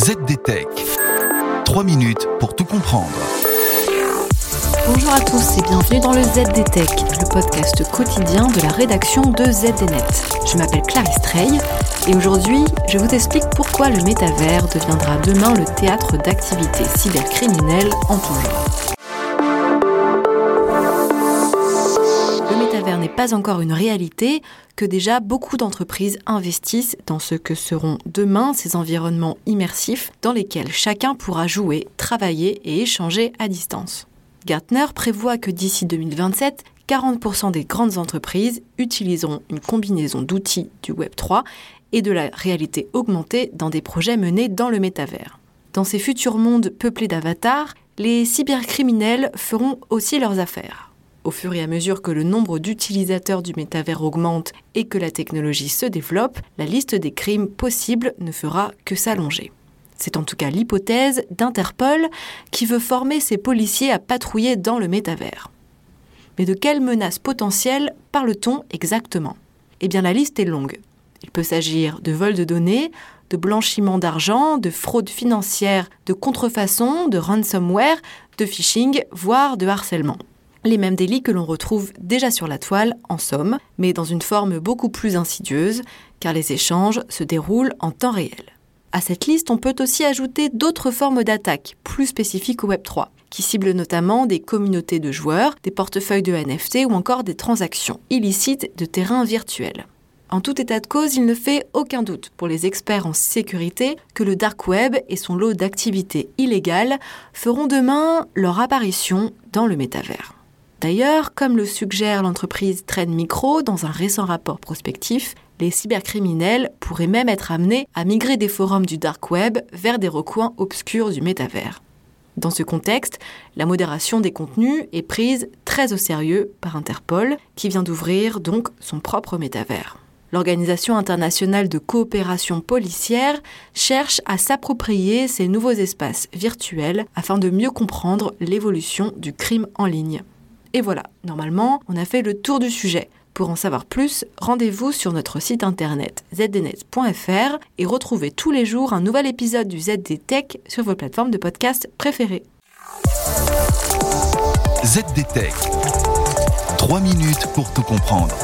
ZDTech. 3 minutes pour tout comprendre. Bonjour à tous et bienvenue dans le ZDTech, le podcast quotidien de la rédaction de ZDNet. Je m'appelle Clarisse Trey et aujourd'hui, je vous explique pourquoi le métavers deviendra demain le théâtre d'activités cybercriminelles en tout genre. N'est pas encore une réalité, que déjà beaucoup d'entreprises investissent dans ce que seront demain ces environnements immersifs dans lesquels chacun pourra jouer, travailler et échanger à distance. Gartner prévoit que d'ici 2027, 40% des grandes entreprises utiliseront une combinaison d'outils du Web 3 et de la réalité augmentée dans des projets menés dans le métavers. Dans ces futurs mondes peuplés d'avatars, les cybercriminels feront aussi leurs affaires. Au fur et à mesure que le nombre d'utilisateurs du métavers augmente et que la technologie se développe, la liste des crimes possibles ne fera que s'allonger. C'est en tout cas l'hypothèse d'Interpol qui veut former ses policiers à patrouiller dans le métavers. Mais de quelles menaces potentielles parle-t-on exactement? Eh bien la liste est longue. Il peut s'agir de vol de données, de blanchiment d'argent, de fraude financière, de contrefaçon, de ransomware, de phishing, voire de harcèlement les mêmes délits que l'on retrouve déjà sur la toile, en somme, mais dans une forme beaucoup plus insidieuse, car les échanges se déroulent en temps réel. À cette liste, on peut aussi ajouter d'autres formes d'attaques, plus spécifiques au Web3, qui ciblent notamment des communautés de joueurs, des portefeuilles de NFT ou encore des transactions illicites de terrains virtuels. En tout état de cause, il ne fait aucun doute pour les experts en sécurité que le dark web et son lot d'activités illégales feront demain leur apparition dans le métavers. D'ailleurs, comme le suggère l'entreprise Trend Micro dans un récent rapport prospectif, les cybercriminels pourraient même être amenés à migrer des forums du dark web vers des recoins obscurs du métavers. Dans ce contexte, la modération des contenus est prise très au sérieux par Interpol, qui vient d'ouvrir donc son propre métavers. L'Organisation internationale de coopération policière cherche à s'approprier ces nouveaux espaces virtuels afin de mieux comprendre l'évolution du crime en ligne. Et voilà, normalement, on a fait le tour du sujet. Pour en savoir plus, rendez-vous sur notre site internet zdnet.fr et retrouvez tous les jours un nouvel épisode du ZD Tech sur vos plateformes de podcast préférées. ZD Tech. 3 minutes pour tout comprendre.